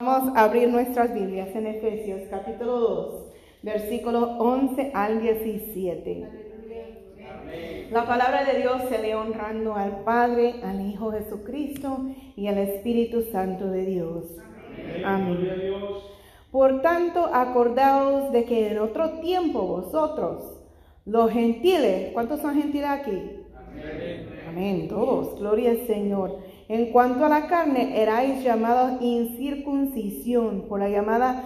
Vamos a abrir nuestras Biblias en Efesios capítulo 2, versículos 11 al 17. La palabra de Dios se lee honrando al Padre, al Hijo Jesucristo y al Espíritu Santo de Dios. Amén. Por tanto, acordaos de que en otro tiempo vosotros, los gentiles, ¿cuántos son gentiles aquí? Amén. Todos, gloria al Señor. En cuanto a la carne, erais llamados incircuncisión por la llamada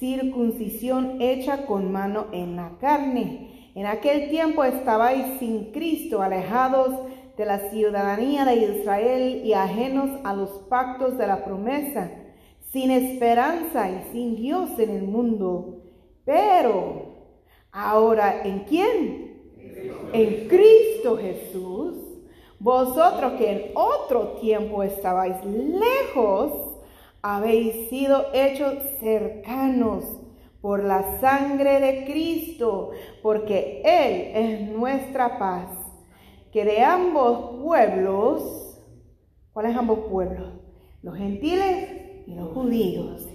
circuncisión hecha con mano en la carne. En aquel tiempo estabais sin Cristo, alejados de la ciudadanía de Israel y ajenos a los pactos de la promesa, sin esperanza y sin Dios en el mundo. Pero ahora, ¿en quién? En Cristo Jesús vosotros que en otro tiempo estabais lejos, habéis sido hechos cercanos por la sangre de Cristo, porque Él es nuestra paz. Que de ambos pueblos, ¿cuáles ambos pueblos? Los gentiles y los judíos.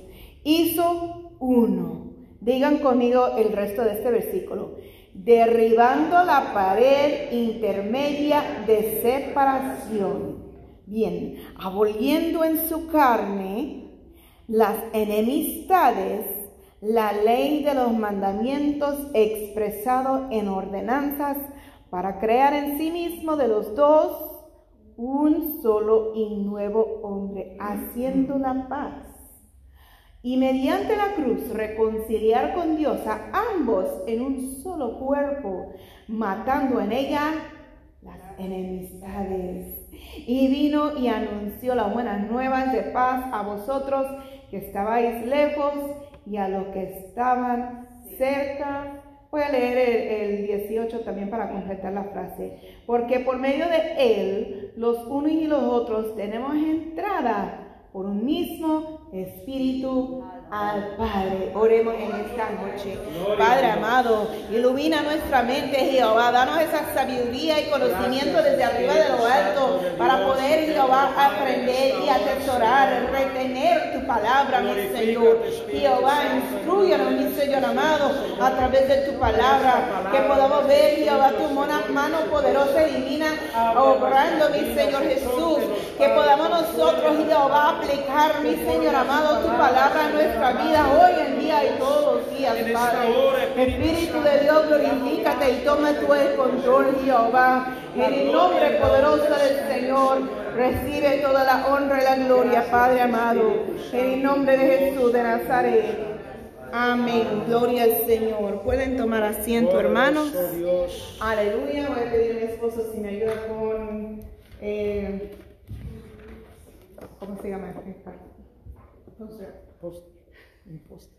Hizo uno. Digan conmigo el resto de este versículo derribando la pared intermedia de separación. Bien, aboliendo en su carne las enemistades, la ley de los mandamientos expresado en ordenanzas para crear en sí mismo de los dos un solo y nuevo hombre, haciendo la paz y mediante la cruz reconciliar con Dios a ambos en un solo cuerpo, matando en ella las enemistades. Y vino y anunció las buenas nuevas de paz a vosotros que estabais lejos y a los que estaban cerca. Voy a leer el, 18 también para completar la frase. Porque por medio de él, los unos y los otros tenemos entrada por un mismo espíritu al Padre. Oremos en esta noche. Padre amado, ilumina nuestra mente, Jehová. Danos esa sabiduría y conocimiento desde arriba de lo alto para poder, Jehová, aprender y atesorar, retener tu palabra, mi Señor. Jehová, instruyanos, mi Señor amado, a través de tu palabra, que podamos ver, Jehová, tu mano poderosa y divina obrando, mi Señor Jesús. Que podamos nosotros, Jehová, aplicar, mi Señor amado, tu palabra a nuestra vida hoy en día y todos los días, Padre. Espíritu de Dios, glorifícate y toma tu el control, Jehová. En el nombre poderoso del Señor, recibe toda la honra y la gloria, Padre amado. En el nombre de Jesús de Nazaret. Amén. Gloria al Señor. Pueden tomar asiento, hermanos. Aleluya. Voy a pedir a mi esposo si me ayuda con. Eh, ¿Cómo se llama esta? Poster. Un poster.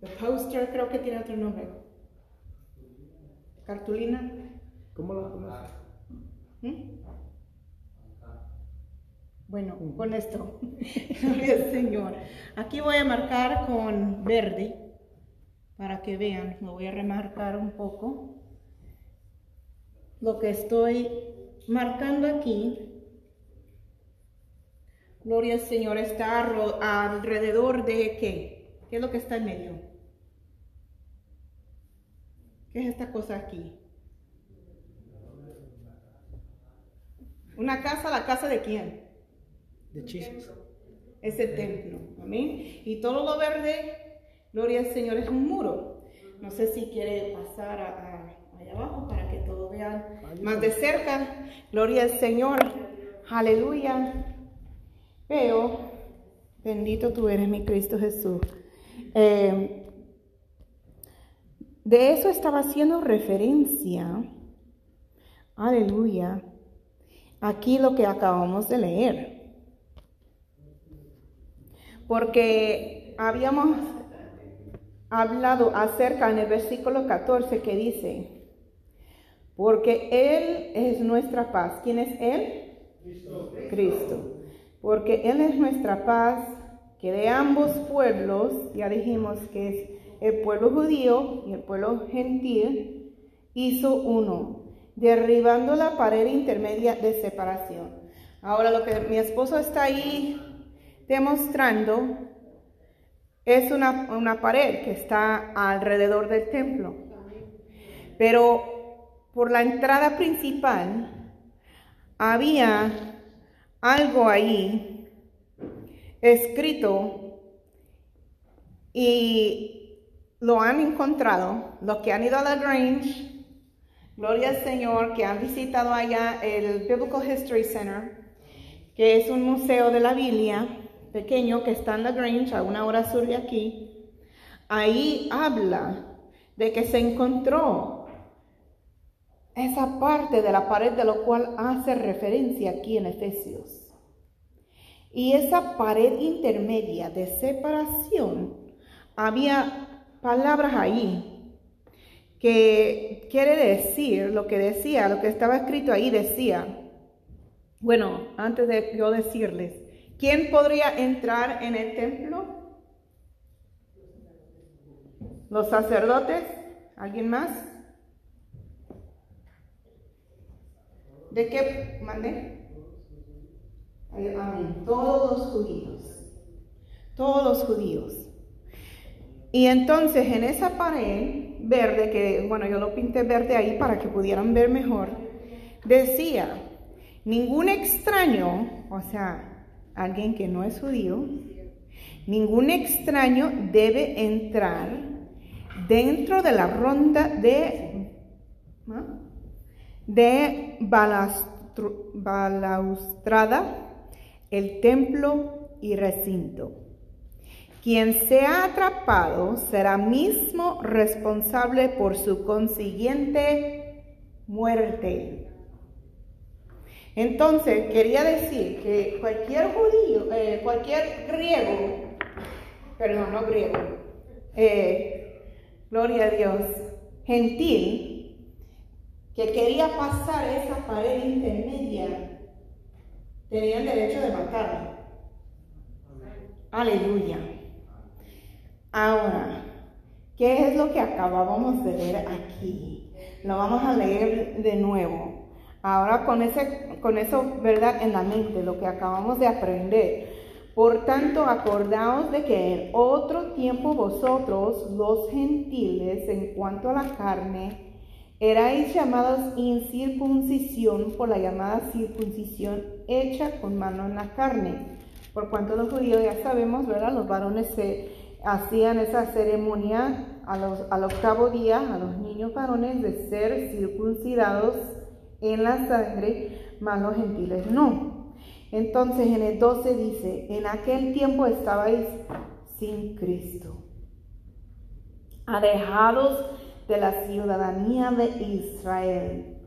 The poster creo que tiene otro nombre. Cartulina. ¿Cómo la conoces? ¿Mm? Bueno, con esto. Gloria Señor. Aquí voy a marcar con verde para que vean. Lo voy a remarcar un poco. Lo que estoy marcando aquí Gloria al Señor, está alrededor de qué? ¿Qué es lo que está en medio? ¿Qué es esta cosa aquí? Una casa, ¿la casa de quién? De chismes. Es el templo, amén. Y todo lo verde, gloria al Señor, es un muro. No sé si quiere pasar allá abajo para que todos vean más de cerca. Gloria al Señor, aleluya. Veo, bendito tú eres mi Cristo Jesús. Eh, de eso estaba haciendo referencia, aleluya, aquí lo que acabamos de leer. Porque habíamos hablado acerca en el versículo 14 que dice, porque Él es nuestra paz. ¿Quién es Él? Cristo. Cristo. Porque Él es nuestra paz que de ambos pueblos, ya dijimos que es el pueblo judío y el pueblo gentil, hizo uno, derribando la pared intermedia de separación. Ahora lo que mi esposo está ahí demostrando es una, una pared que está alrededor del templo. Pero por la entrada principal había algo ahí escrito y lo han encontrado, los que han ido a la Grange, gloria al Señor, que han visitado allá el Biblical History Center, que es un museo de la Biblia pequeño que está en la Grange, a una hora sur de aquí. Ahí habla de que se encontró esa parte de la pared de lo cual hace referencia aquí en Efesios. Y esa pared intermedia de separación, había palabras ahí que quiere decir, lo que decía, lo que estaba escrito ahí decía, bueno, antes de yo decirles, ¿quién podría entrar en el templo? ¿Los sacerdotes? ¿Alguien más? ¿De qué mandé? Amén. Todos los judíos. Todos judíos. Y entonces en esa pared verde, que bueno, yo lo pinté verde ahí para que pudieran ver mejor, decía, ningún extraño, o sea, alguien que no es judío, ningún extraño debe entrar dentro de la ronda de, de balaustrada el templo y recinto. Quien sea atrapado será mismo responsable por su consiguiente muerte. Entonces, quería decir que cualquier judío, eh, cualquier griego, perdón, no griego, eh, gloria a Dios, gentil, que quería pasar esa pared intermedia tenían derecho de matarlo. Aleluya. Ahora, ¿qué es lo que acabábamos de ver aquí? Lo vamos a leer de nuevo. Ahora con, ese, con eso, ¿verdad? En la mente, lo que acabamos de aprender. Por tanto, acordaos de que en otro tiempo vosotros, los gentiles, en cuanto a la carne, Erais llamados incircuncisión por la llamada circuncisión hecha con mano en la carne. Por cuanto los judíos ya sabemos, ¿verdad? Los varones se hacían esa ceremonia a los, al octavo día a los niños varones de ser circuncidados en la sangre, mas los gentiles no. Entonces en el 12 dice, en aquel tiempo estabais sin Cristo, alejados de la ciudadanía de Israel.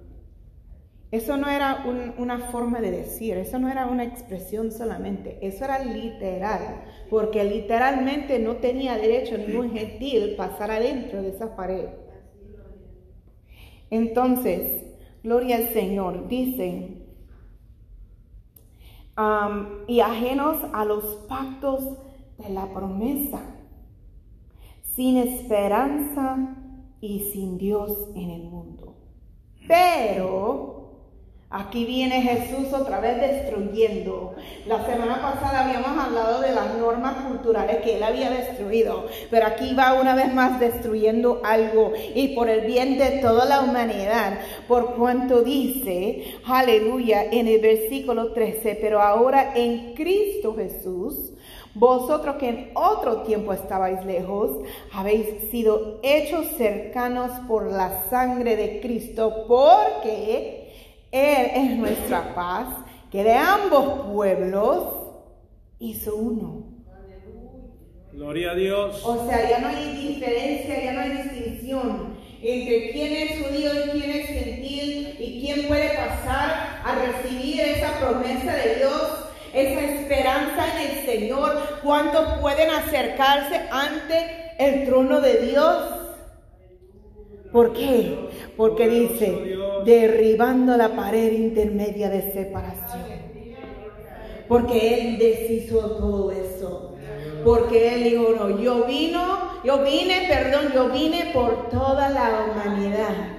Eso no era una forma de decir, eso no era una expresión solamente, eso era literal, porque literalmente no tenía derecho ningún gentil pasar adentro de esa pared. Entonces, gloria al Señor, dicen, y ajenos a los pactos de la promesa, sin esperanza y sin Dios en el mundo. Pero aquí viene Jesús otra vez destruyendo. La semana pasada habíamos hablado de las normas culturales que él había destruido, pero aquí va una vez más destruyendo algo y por el bien de toda la humanidad, por cuanto dice, aleluya, en el versículo 13, pero ahora en Cristo Jesús, vosotros que en otro tiempo estabais lejos, habéis sido hechos cercanos por la sangre de Cristo, porque Él es nuestra paz, que de ambos pueblos hizo uno. Gloria a Dios. O sea, ya no hay diferencia, ya no hay distinción entre quién es judío y quién es gentil y quién puede pasar a recibir esa promesa de Dios esa esperanza en el Señor. ¿Cuántos pueden acercarse ante el trono de Dios? ¿Por qué? Porque dice, derribando la pared intermedia de separación. Porque Él deshizo todo eso. Porque Él dijo, no, yo vino, yo vine, perdón, yo vine por toda la humanidad.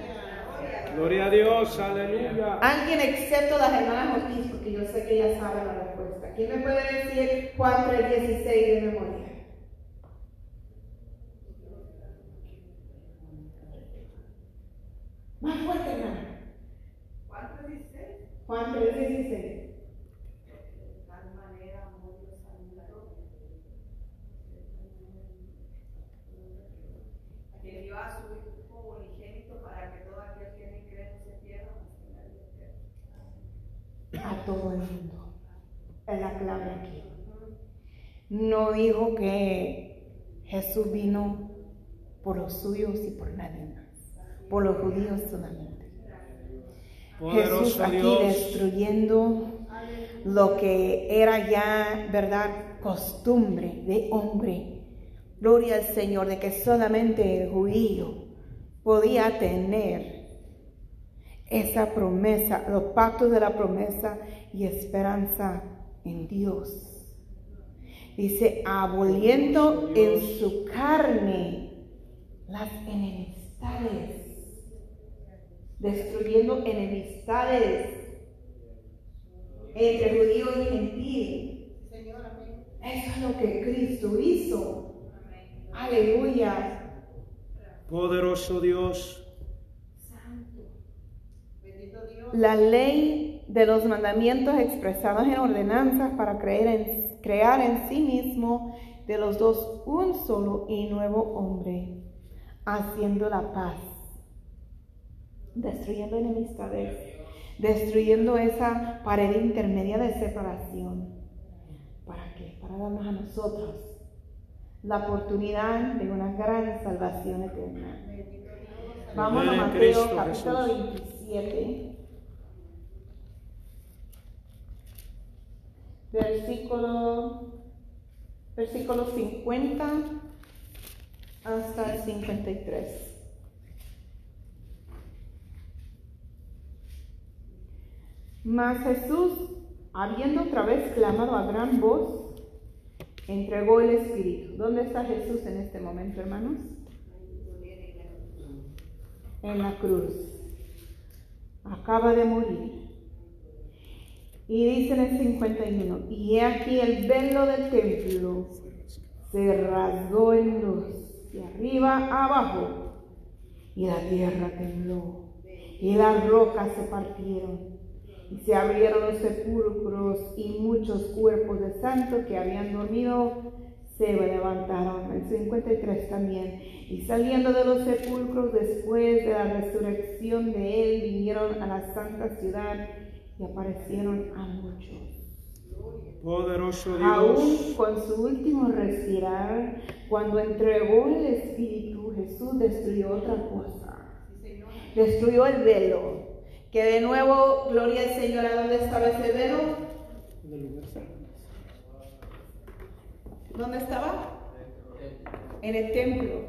Gloria a Dios, aleluya. Alguien excepto las hermanas Ortiz, porque yo sé que ellas saben la respuesta. ¿Quién me puede decir Juan 3.16 de memoria? Más fuerte, hermano. Juan 3:16. que dio a su Hijo unigénito para que todo aquel que en él cree no se pierda, mas tenga vida A todo el mundo. Es la clave aquí. No dijo que Jesús vino por los suyos y por nadie más. Por los judíos solamente. Jesús aquí destruyendo lo que era ya, ¿verdad?, costumbre de hombre. Gloria al Señor, de que solamente el judío podía tener esa promesa, los pactos de la promesa y esperanza en Dios. Dice, aboliendo en su carne las enemistades, destruyendo enemistades entre judío y gentil. Eso es lo que Cristo hizo. Aleluya. Poderoso Dios. La ley de los mandamientos expresados en ordenanzas para creer en crear en sí mismo de los dos un solo y nuevo hombre, haciendo la paz, destruyendo enemistades, destruyendo esa pared intermedia de separación. ¿Para qué? Para darnos a nosotros la oportunidad de una gran salvación eterna. Vamos a Mateo capítulo 27. versículo, versículo 50 hasta el 53. Mas Jesús, habiendo otra vez clamado a gran voz, entregó el Espíritu. ¿Dónde está Jesús en este momento, hermanos? En la cruz. Acaba de morir. Y dice en el 51, y aquí el velo del templo se rasgó en dos, de arriba a abajo, y la tierra tembló, y las rocas se partieron, y se abrieron los sepulcros, y muchos cuerpos de santos que habían dormido se levantaron. El 53 también. Y saliendo de los sepulcros después de la resurrección de él, vinieron a la santa ciudad y aparecieron a muchos. Poderoso Dios. Aún con su último respirar, cuando entregó el Espíritu, Jesús destruyó otra cosa. Destruyó el velo. Que de nuevo, gloria al Señor, ¿a dónde estaba ese velo? ¿Dónde estaba? En el templo.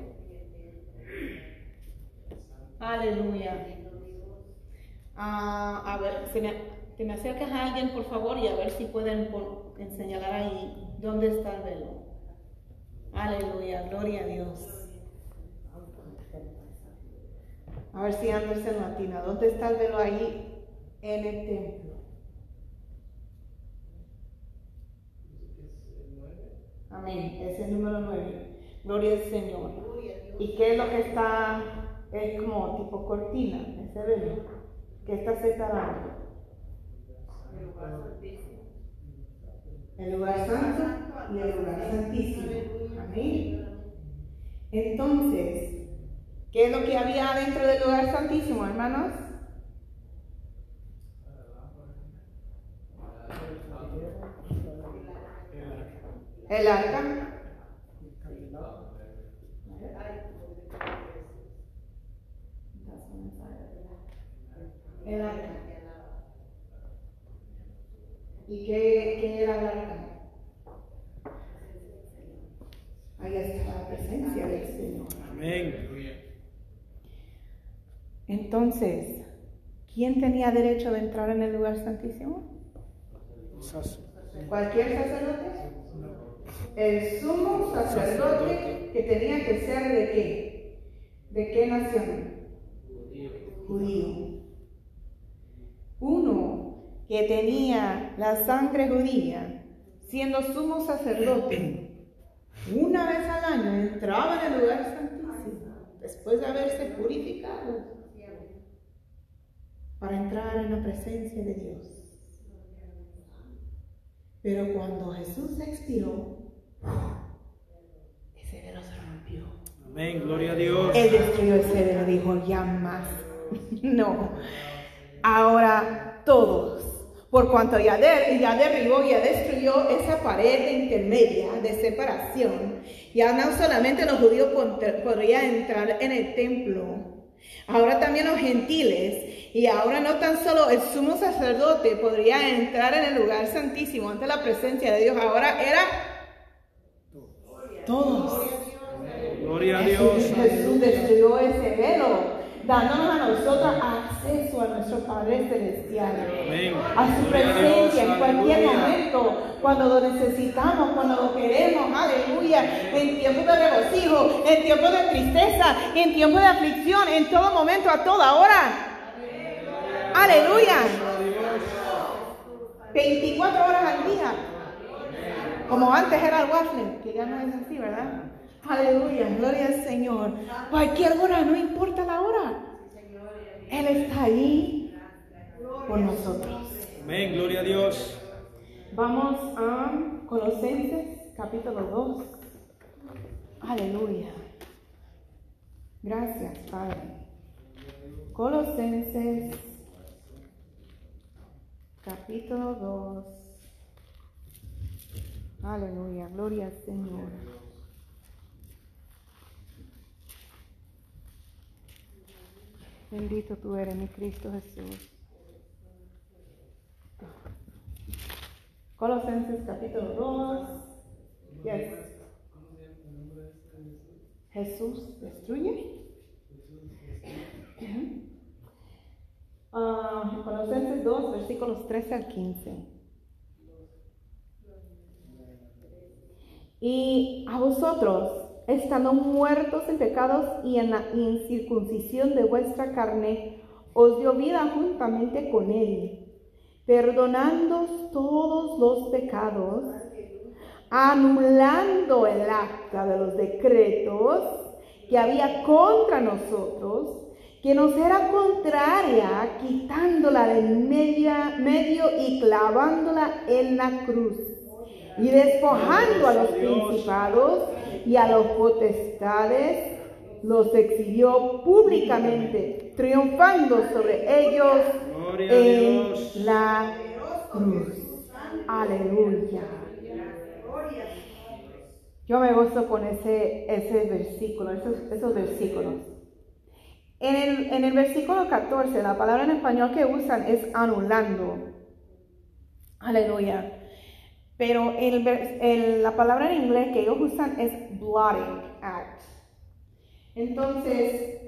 Aleluya. Ah, a ver, se me, que me acerques a alguien, por favor, y a ver si pueden señalar ahí dónde está el velo. Aleluya, gloria a Dios. A ver si Anderson Latina, ¿dónde está el velo ahí en el templo? Amén, es el número 9. Gloria al Señor. ¿Y qué es lo que está? Es como tipo cortina, ese velo, que está separado. El lugar santo y el lugar santísimo. Amén. Entonces, ¿qué es lo que había dentro del lugar santísimo, hermanos? El arca. El arca. ¿Y qué, qué era la arca? Ahí está la presencia del Señor. Amén. Entonces, ¿quién tenía derecho de entrar en el lugar santísimo? ¿Cualquier sacerdote? El sumo sacerdote que tenía que ser de qué? ¿De qué nación? Judío. Uno que tenía la sangre judía, siendo sumo sacerdote, una vez al año entraba en el lugar santísimo, después de haberse purificado, para entrar en la presencia de Dios. Pero cuando Jesús expiró, ese velo se rompió. Amén, gloria a Dios. Él destruyó ese velo, dijo, ya más. no. Ahora todos por cuanto ya, ya derribó, ya destruyó esa pared intermedia de separación. Ya no solamente los judíos pod- podrían entrar en el templo, ahora también los gentiles, y ahora no tan solo el sumo sacerdote podría entrar en el lugar santísimo ante la presencia de Dios, ahora era todos. Gloria a Dios. Jesús destruyó ese velo, dándonos a nosotros acceso a nuestro Padre Celestial. Amén. A su presencia en cualquier momento, cuando lo necesitamos, cuando lo queremos, aleluya, en tiempos de regocijo, en tiempos de tristeza, en tiempos de aflicción, en todo momento, a toda hora. Aleluya. 24 horas al día. Como antes era el waffle, que ya no es así, ¿verdad? Aleluya, gloria al Señor. Cualquier hora, no importa la hora. Él está ahí por nosotros. Amén. Gloria a Dios. Vamos a Colosenses capítulo 2. Aleluya. Gracias, Padre. Colosenses capítulo 2. Aleluya, gloria al Señor. Bendito tú eres, mi Cristo Jesús. Colosenses capítulo 2. Yes. Jesús destruye. Ah, Colosenses 2, versículos 13 al 15. Y a vosotros, estando muertos en pecados y en la incircuncisión de vuestra carne, os dio vida juntamente con él, perdonando todos los pecados, anulando el acta de los decretos que había contra nosotros, que nos era contraria, quitándola del media- medio y clavándola en la cruz, y despojando a los principados y a los potestades, los exhibió públicamente, triunfando sobre ellos en la cruz. Aleluya. Yo me gozo con ese, ese versículo, esos, esos versículos. En el, en el versículo 14, la palabra en español que usan es anulando. Aleluya. Pero el, vers- el- la palabra en inglés que ellos usan es blotting out. Entonces,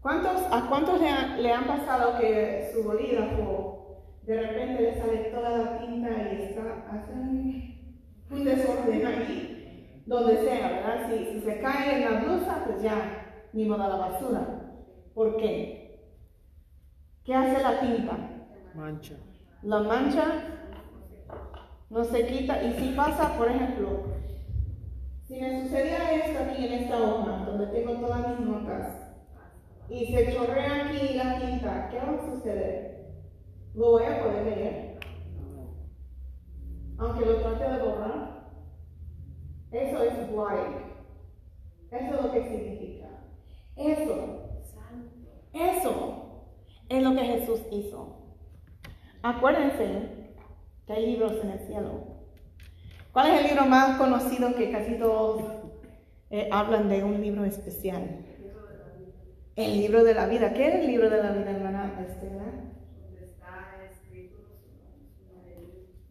¿cuántos, ¿a cuántos le, han- le han pasado que su bolígrafo de repente le sale toda la tinta y está hacen un desorden ahí, donde sea, ¿verdad? Si, si se cae en la blusa, pues ya, ni modo a la basura. ¿Por qué? ¿Qué hace la tinta? Mancha. La mancha no se quita y si pasa, por ejemplo, si me sucediera esto aquí en esta hoja, donde tengo todas mis notas, y se chorrea aquí la tinta, ¿qué va a suceder? Lo voy a poder leer, aunque lo trate de borrar. Eso es blotting. Eso es lo que significa. Eso, eso es lo que Jesús hizo. Acuérdense que hay libros en el cielo. ¿Cuál es el libro más conocido que casi todos eh, hablan de un libro especial? El libro de la vida. ¿Qué es el libro de la vida, hermana Estela?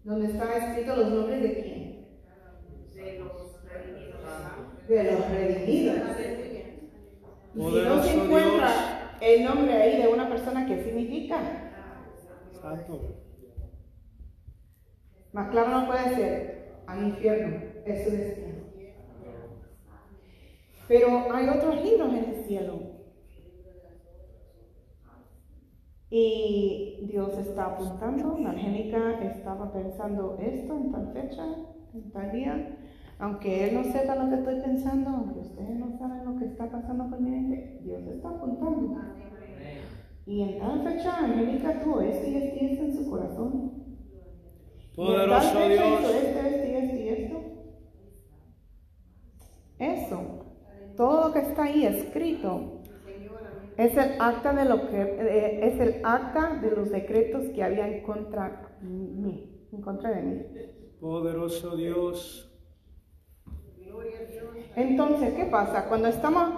Donde está escrito los nombres de quién? De los redimidos. Y si no se encuentra el nombre ahí de una persona, ¿qué significa? Santo. Más claro no puede ser al infierno, es su destino. Pero hay otros libros en el cielo. Y Dios está apuntando, la Angélica estaba pensando esto en tal fecha, en tal día. Aunque Él no sepa lo que estoy pensando, aunque ustedes no saben lo que está pasando por mi mente, Dios está apuntando. Y en tal fecha, Angélica tuvo esto y esto y esto en su corazón. Poderoso en Dios. esto, esto esto y esto. Eso, todo lo que está ahí escrito, es el acta de lo que eh, es el acta de los decretos que habían contra mí, en contra de mí. Poderoso Dios. Entonces, ¿qué pasa? Cuando estamos,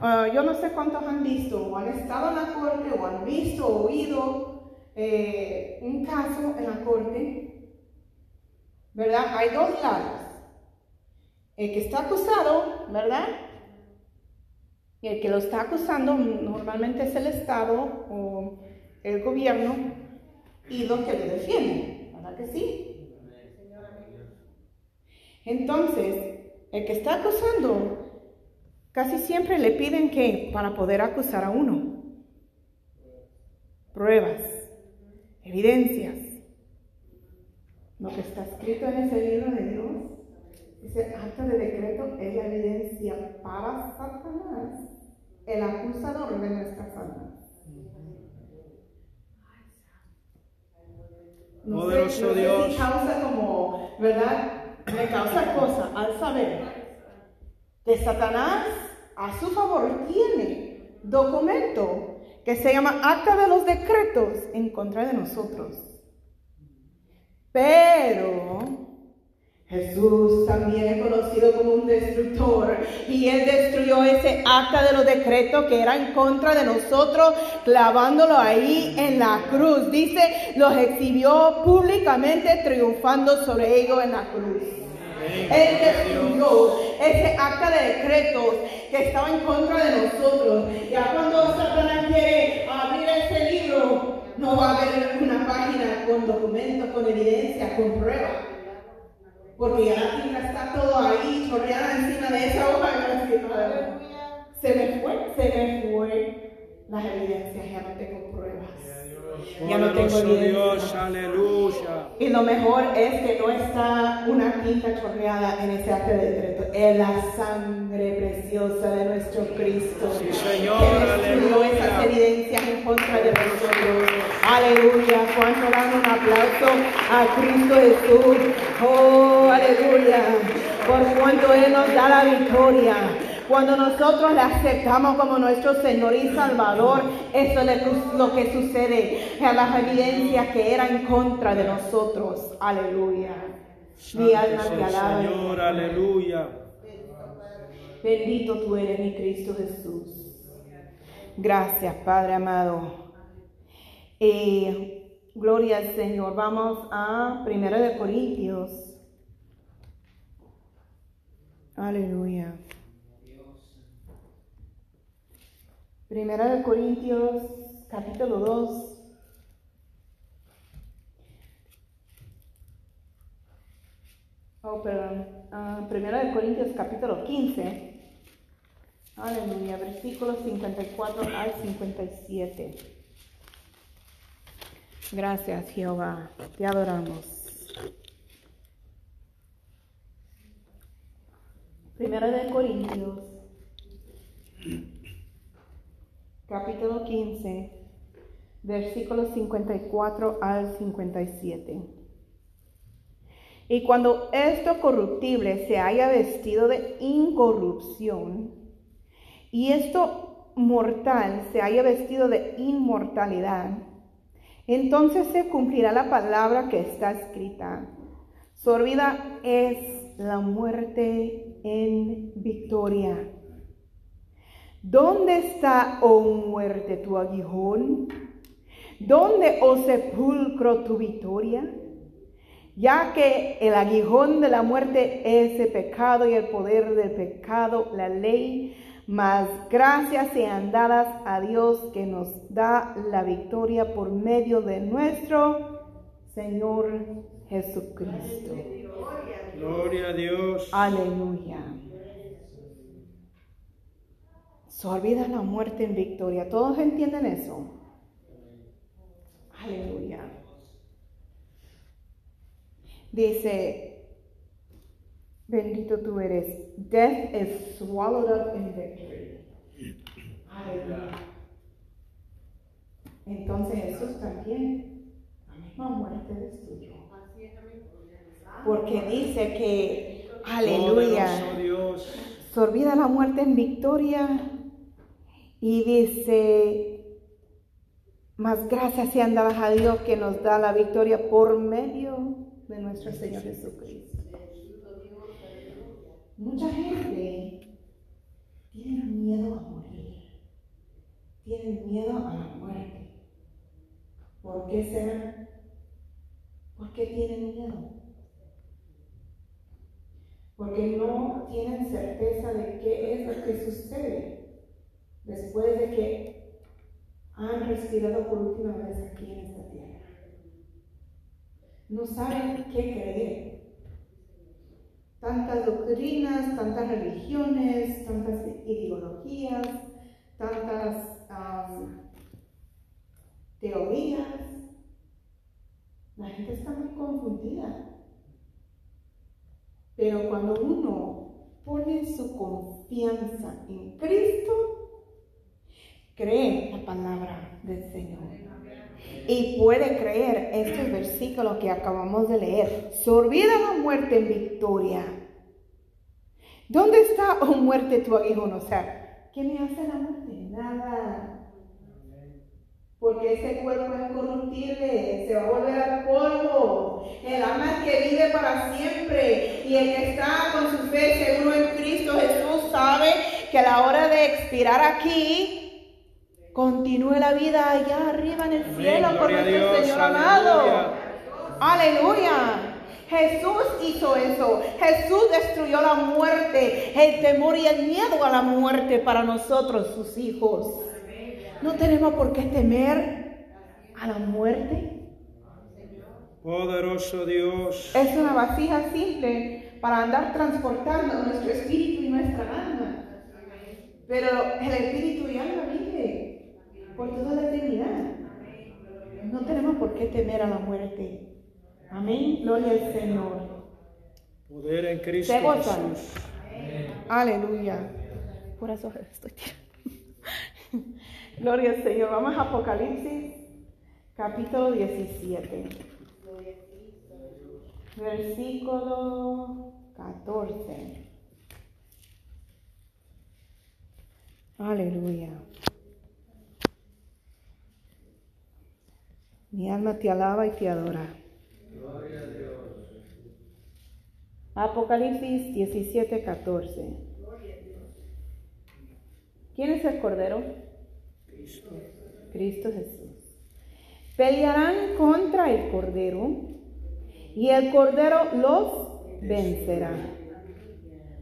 ah, yo no sé cuántos han visto o han estado en la corte o han visto oído eh, un caso en la corte, ¿verdad? Hay dos lados. El que está acusado, ¿verdad? Y el que lo está acusando normalmente es el Estado o el gobierno y los que le defienden, ¿verdad que sí? Entonces, el que está acusando, casi siempre le piden que para poder acusar a uno, pruebas, evidencias. Lo que está escrito en ese libro de Dios, ese acta de decreto es la evidencia para Satanás, el acusador de nuestras almas. No Poderoso sé Dios. si causa como, ¿verdad? Me causa cosa al saber que Satanás a su favor tiene documento que se llama Acta de los Decretos en contra de nosotros. Pero Jesús también es conocido como un destructor y él destruyó ese acta de los decretos que era en contra de nosotros, clavándolo ahí en la cruz. Dice, los exhibió públicamente triunfando sobre ellos en la cruz. Él destruyó ese acta de decretos que estaba en contra de nosotros. Ya cuando Satanás quiere abrir ese libro, no va a haber una página con documentos, con evidencia, con pruebas. Porque ya la tinta está todo ahí, chorreada encima de esa hoja. y no. Se me fue, se me fue las evidencias, ya no tengo pruebas. Ya no tengo evidencia. Aleluya. Y lo mejor es que no está una tinta chorreada en ese acta de decreto, es la sangre preciosa de nuestro Cristo. Sí, Señor, que destruyó aleluya. esas evidencias en contra de nosotros. Aleluya. ¿Cuánto dan un aplauso a Cristo Jesús? Oh, aleluya. Por cuanto Él nos da la victoria. Cuando nosotros le aceptamos como nuestro Señor y Salvador, eso es lo que sucede a las evidencias que eran en contra de nosotros. Aleluya. Mi alma te alaba. Señor. Aleluya. Bendito tú eres, mi Cristo Jesús. Gracias, Padre amado. Eh, gloria al Señor. Vamos a Primera de Corintios. Aleluya. Primera de Corintios, capítulo 2. Oh, perdón. Ah, Primera de Corintios, capítulo 15. Aleluya, versículos 54 al 57. Gracias, Jehová. Te adoramos. Primera de Corintios, capítulo 15, versículos 54 al 57. Y cuando esto corruptible se haya vestido de incorrupción, y esto mortal se haya vestido de inmortalidad, entonces se cumplirá la palabra que está escrita. Sorbida es la muerte en victoria. ¿Dónde está, oh muerte, tu aguijón? ¿Dónde, oh sepulcro, tu victoria? Ya que el aguijón de la muerte es el pecado y el poder del pecado, la ley, mas gracias sean dadas a Dios que nos da la victoria por medio de nuestro Señor Jesucristo. Gloria a Dios. Aleluya. Se olvida la muerte en victoria. ¿Todos entienden eso? Aleluya. Dice, bendito tú eres. Death is swallowed up in victory. Aleluya. Entonces Jesús también, la misma muerte destruyó. Porque dice que, aleluya, olvida la muerte en victoria y dice, Más gracias sean dadas a Dios que nos da la victoria por medio de nuestro Señor Jesucristo. Mucha gente tiene miedo a morir, tiene miedo a la muerte. ¿Por qué será? ¿Por qué tienen miedo? Porque no tienen certeza de qué es lo que sucede después de que han respirado por última vez aquí en esta tierra. No saben qué creer tantas doctrinas, tantas religiones, tantas ideologías, tantas teorías. La gente está muy confundida. Pero cuando uno pone su confianza en Cristo, cree la palabra del Señor. Y puede creer estos versículos que acabamos de leer. Sorbida la muerte en victoria. ¿Dónde está, oh muerte, tu aguijón? O sea, ¿qué me hace la muerte? Nada. Porque ese cuerpo es corruptible, se va a volver al polvo. El alma que vive para siempre y el que está con su fe seguro en Cristo Jesús sabe que a la hora de expirar aquí, Continúe la vida allá arriba en el cielo con nuestro Señor amado. Aleluya. Jesús hizo eso. Jesús destruyó la muerte, el temor y el miedo a la muerte para nosotros, sus hijos. No tenemos por qué temer a la muerte. Poderoso Dios. Es una vasija simple para andar transportando nuestro espíritu y nuestra alma. Pero el espíritu y alma vive por toda la eternidad. No tenemos por qué temer a la muerte. Amén. Gloria al Señor. Poder en Cristo Jesús. Aleluya. Por eso estoy tirando. Gloria al Señor. Vamos a Apocalipsis, capítulo 17. Versículo 14. Aleluya. Mi alma te alaba y te adora. Apocalipsis 17, 14. ¿Quién es el Cordero? Cristo. Cristo Jesús. Pelearán contra el Cordero y el Cordero los vencerá.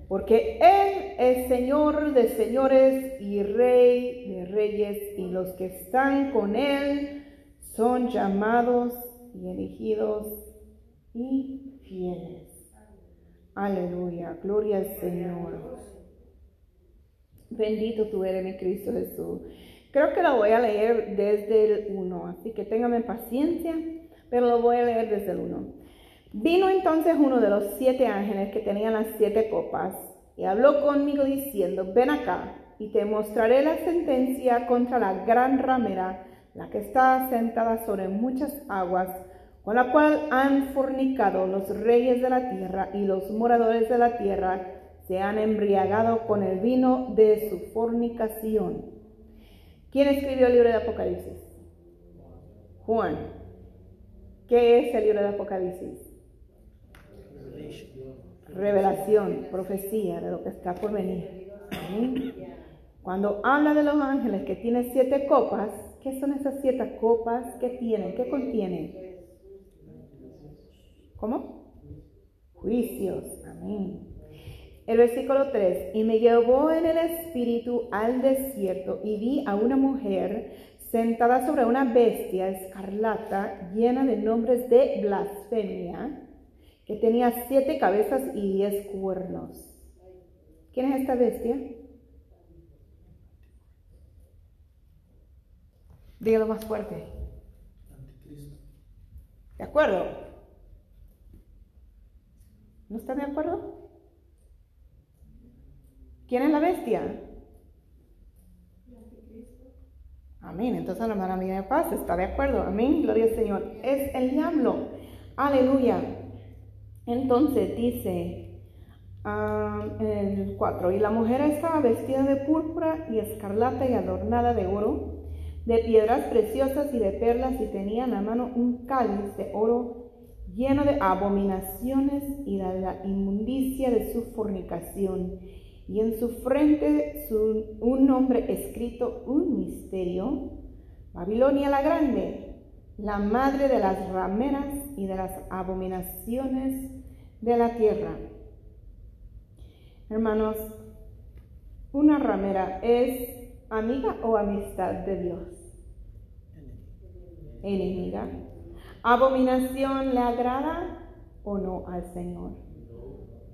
Porque Él es Señor de señores y Rey de reyes y los que están con Él son llamados y elegidos y fieles. Aleluya, gloria al Señor. Bendito tú eres, mi Cristo Jesús. Creo que lo voy a leer desde el 1, así que téngame paciencia, pero lo voy a leer desde el 1. Vino entonces uno de los siete ángeles que tenían las siete copas y habló conmigo diciendo, ven acá y te mostraré la sentencia contra la gran ramera la que está sentada sobre muchas aguas, con la cual han fornicado los reyes de la tierra y los moradores de la tierra se han embriagado con el vino de su fornicación. ¿Quién escribió el libro de Apocalipsis? Juan. ¿Qué es el libro de Apocalipsis? Revelación, profecía de lo que está por venir. Cuando habla de los ángeles que tiene siete copas, ¿Qué son esas siete copas? ¿Qué tienen? ¿Qué contienen? ¿Cómo? Juicios. Amén. El versículo 3, y me llevó en el espíritu al desierto y vi a una mujer sentada sobre una bestia escarlata llena de nombres de blasfemia, que tenía siete cabezas y diez cuernos. ¿Quién es esta bestia? Dígalo más fuerte. ¿De acuerdo? ¿No están de acuerdo? ¿Quién es la bestia? Amén. Entonces la hermana mía de paz está de acuerdo. Amén. Gloria al Señor. Es el diablo. Aleluya. Entonces dice en el 4, y la mujer estaba vestida de púrpura y escarlata y adornada de oro de piedras preciosas y de perlas, y tenía en la mano un cáliz de oro lleno de abominaciones y de la inmundicia de su fornicación, y en su frente un nombre escrito, un misterio, Babilonia la Grande, la madre de las rameras y de las abominaciones de la tierra. Hermanos, una ramera es amiga o amistad de Dios. Enemiga. ¿Abominación le agrada o no al Señor?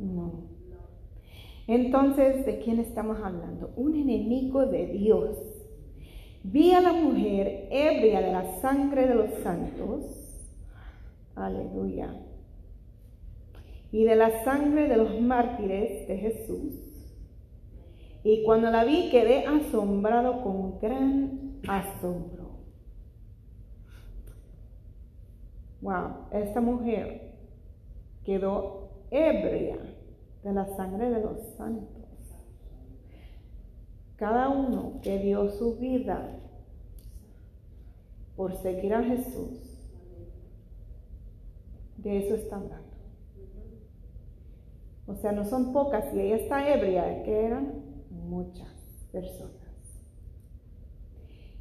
No. Entonces, ¿de quién estamos hablando? Un enemigo de Dios. Vi a la mujer ebria de la sangre de los santos. Aleluya. Y de la sangre de los mártires de Jesús y cuando la vi quedé asombrado con gran asombro. Wow, esta mujer quedó ebria de la sangre de los santos. Cada uno que dio su vida por seguir a Jesús, de eso está hablando. O sea, no son pocas, y ella está ebria, que eran muchas personas.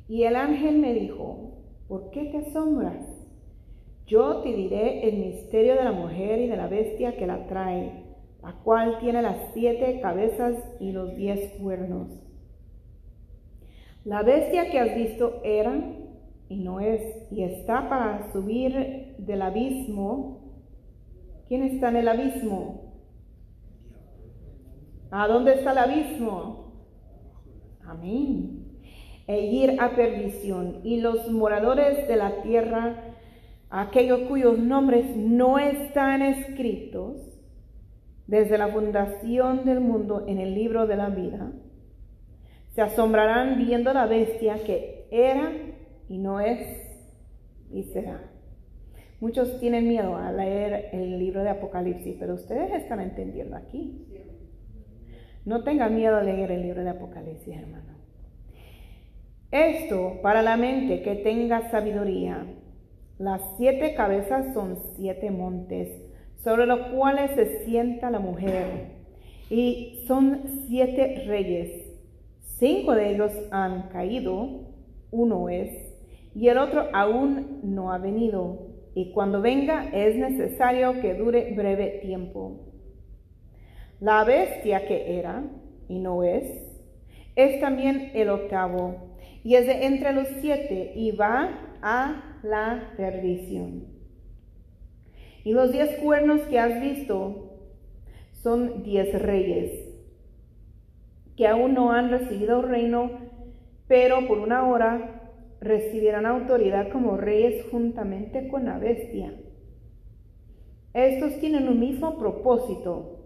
Y el ángel me dijo, ¿por qué te asombras? Yo te diré el misterio de la mujer y de la bestia que la trae, la cual tiene las siete cabezas y los diez cuernos. La bestia que has visto era y no es, y está para subir del abismo. ¿Quién está en el abismo? ¿A dónde está el abismo? Amén. E ir a perdición. Y los moradores de la tierra, aquellos cuyos nombres no están escritos desde la fundación del mundo en el libro de la vida, se asombrarán viendo la bestia que era y no es y será. Muchos tienen miedo a leer el libro de Apocalipsis, pero ustedes están entendiendo aquí. No tenga miedo a leer el libro de Apocalipsis, hermano. Esto para la mente que tenga sabiduría. Las siete cabezas son siete montes, sobre los cuales se sienta la mujer. Y son siete reyes. Cinco de ellos han caído, uno es, y el otro aún no ha venido. Y cuando venga es necesario que dure breve tiempo. La bestia que era y no es, es también el octavo, y es de entre los siete, y va a la perdición. Y los diez cuernos que has visto son diez reyes, que aún no han recibido reino, pero por una hora recibirán autoridad como reyes juntamente con la bestia. Estos tienen un mismo propósito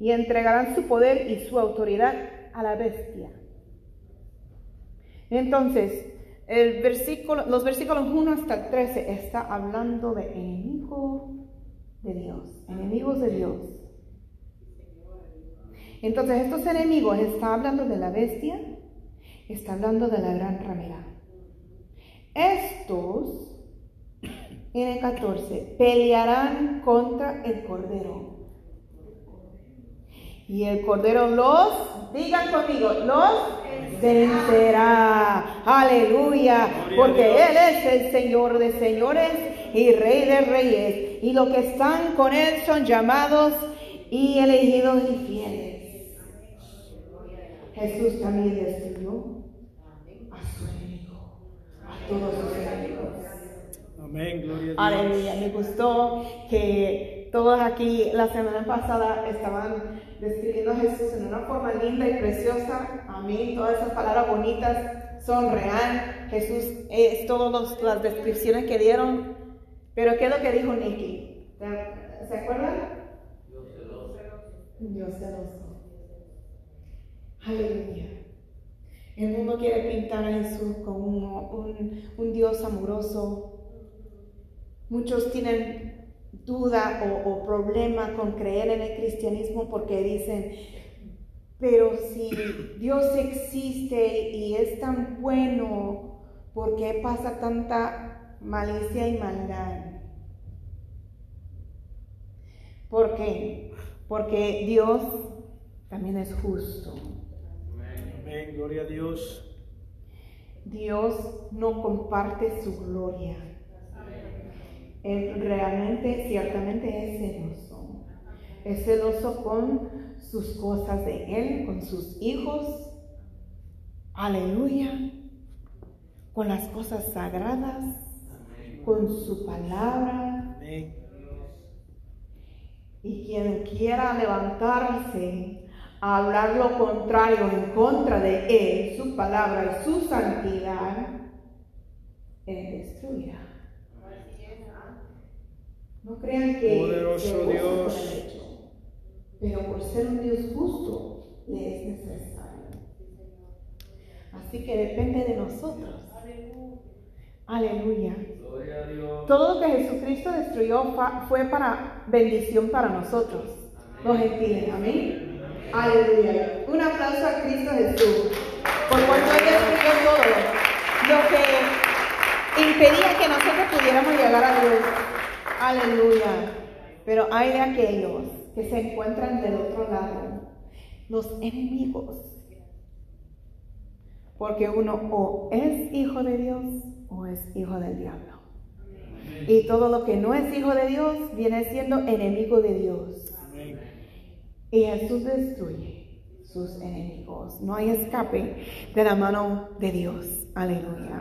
y entregarán su poder y su autoridad a la bestia. Entonces, los versículos 1 hasta el 13 está hablando de enemigo de Dios, enemigos de Dios. Entonces, estos enemigos está hablando de la bestia, está hablando de la gran ramera. Estos, en el 14, pelearán contra el cordero y el Cordero los, digan conmigo, los vencerá. Aleluya. Porque Él es el Señor de señores y Rey de reyes. Y los que están con Él son llamados y elegidos y fieles. Jesús también destruyó a su enemigo, a todos sus enemigos. Amén, gloria a Dios. Aleluya. Me gustó que todos aquí la semana pasada estaban describiendo a Jesús en una forma linda y preciosa. Amén. Todas esas palabras bonitas son real. Jesús es todas las descripciones que dieron. Pero ¿qué es lo que dijo Nicky? ¿Se acuerdan? Dios celoso. Dios celoso. Aleluya. El mundo quiere pintar a Jesús como un, un Dios amoroso. Muchos tienen duda o, problema con creer en el cristianismo porque dicen, pero si Dios existe y es tan bueno, ¿Por qué pasa tanta malicia y maldad? ¿Por qué? Porque Dios también es justo. Amén. Gloria a Dios. Dios no comparte su gloria. Él realmente, ciertamente es celoso. Es celoso con sus cosas de Él, con sus hijos. Aleluya. Con las cosas sagradas, con su palabra. Y quien quiera levantarse a hablar lo contrario en contra de Él, su palabra y su santidad, Él destruirá. No crean que Poderoso por Dios. hecho, pero por ser un Dios justo le es necesario. Así que depende de nosotros. Aleluya. Gloria a Dios. Todo lo que Jesucristo destruyó fue para bendición para nosotros, los gentiles. Amén. Aleluya. Un aplauso a Cristo Jesús. Por cuanto Él destruyó todo lo que impedía que nosotros pudiéramos llegar a Dios. Aleluya. Pero hay de aquellos que se encuentran del otro lado, los enemigos. Porque uno o es hijo de Dios o es hijo del diablo. Y todo lo que no es hijo de Dios viene siendo enemigo de Dios. Y Jesús destruye sus enemigos. No hay escape de la mano de Dios. Aleluya.